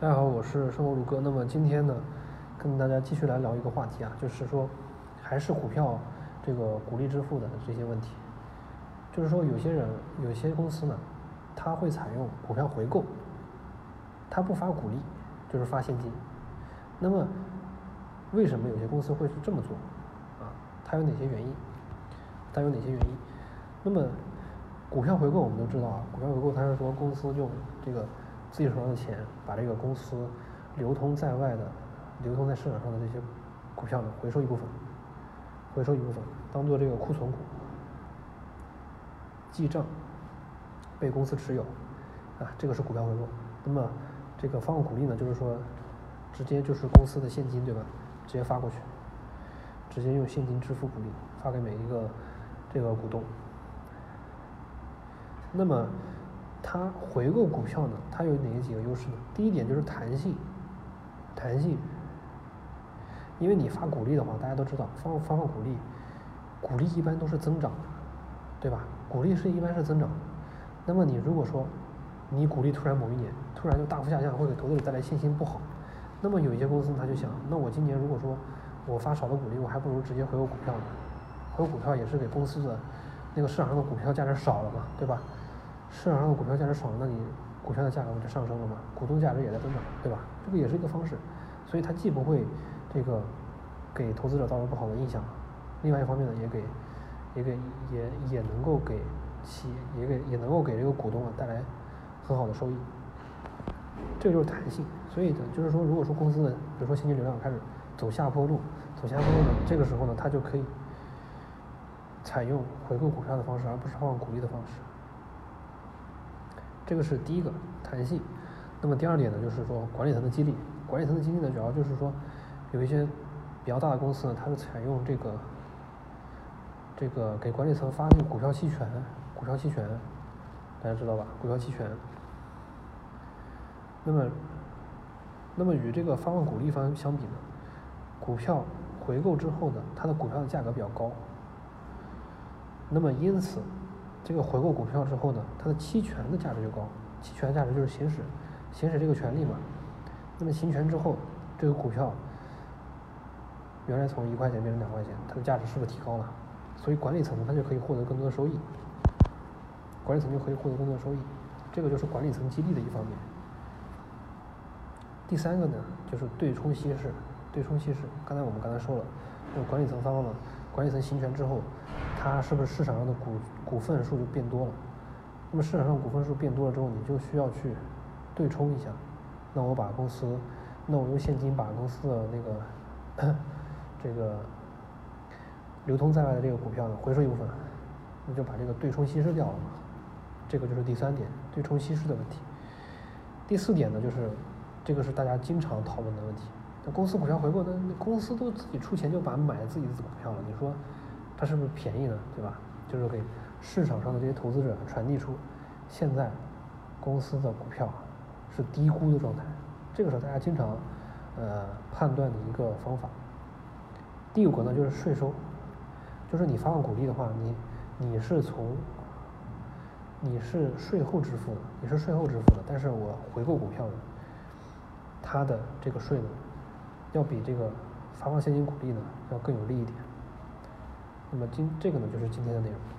大家好，我是生活路哥。那么今天呢，跟大家继续来聊一个话题啊，就是说，还是股票这个股利支付的这些问题。就是说，有些人、有些公司呢，他会采用股票回购，他不发股利，就是发现金。那么，为什么有些公司会是这么做？啊，它有哪些原因？它有哪些原因？那么，股票回购我们都知道啊，股票回购它是说公司用这个。自己手上的钱，把这个公司流通在外的、流通在市场上的这些股票呢，回收一部分，回收一部分，当做这个库存股，记账，被公司持有，啊，这个是股票回购。那么这个发放股利呢，就是说，直接就是公司的现金，对吧？直接发过去，直接用现金支付股利，发给每一个这个股东。那么。它回购股票呢，它有哪几个优势呢？第一点就是弹性，弹性。因为你发股利的话，大家都知道，发发放股利，股利一般都是增长的，对吧？股利是一般是增长。那么你如果说你股利突然某一年突然就大幅下降，会给投资者带来信心不好。那么有一些公司他就想，那我今年如果说我发少的股利，我还不如直接回购股票呢。回购股票也是给公司的那个市场上的股票价值少了嘛，对吧？市场上的股票价值少了，那你股票的价格不就上升了吗？股东价值也在增长，对吧？这个也是一个方式，所以它既不会这个给投资者造成不好的印象，另外一方面呢，也给也给也也能够给企业也给也能够给这个股东啊带来很好的收益。这个就是弹性，所以呢，就是说，如果说公司的比如说现金流量开始走下坡路，走下坡路呢，这个时候呢，它就可以采用回购股票的方式，而不是发放股利的方式。这个是第一个弹性，那么第二点呢，就是说管理层的激励。管理层的激励呢，主要就是说，有一些比较大的公司呢，它是采用这个这个给管理层发那个股票期权，股票期权，大家知道吧？股票期权。那么，那么与这个发放股利方相比呢，股票回购之后呢，它的股票的价格比较高，那么因此。这个回购股票之后呢，它的期权的价值就高，期权价值就是行使行使这个权利嘛。那么行权之后，这个股票原来从一块钱变成两块钱，它的价值是不是提高了？所以管理层它就可以获得更多的收益，管理层就可以获得更多的收益，这个就是管理层激励的一方面。第三个呢，就是对冲稀释，对冲稀释，刚才我们刚才说了，就管理层发放了。管理层行权之后，它是不是市场上的股股份数就变多了？那么市场上股份数变多了之后，你就需要去对冲一下。那我把公司，那我用现金把公司的那个 这个流通在外的这个股票呢回收一部分，那就把这个对冲稀释掉了嘛。这个就是第三点，对冲稀释的问题。第四点呢，就是这个是大家经常讨论的问题。那公司股票回购，那公司都自己出钱就把买自己的股票了，你说它是不是便宜呢？对吧？就是给市场上的这些投资者传递出现在公司的股票是低估的状态，这个是大家经常呃判断的一个方法。第五个呢就是税收，就是你发放股利的话，你你是从你是税后支付的，你是税后支付的，但是我回购股票呢，它的这个税呢？要比这个发放现金股利呢要更有利一点。那么今这个呢就是今天的内容。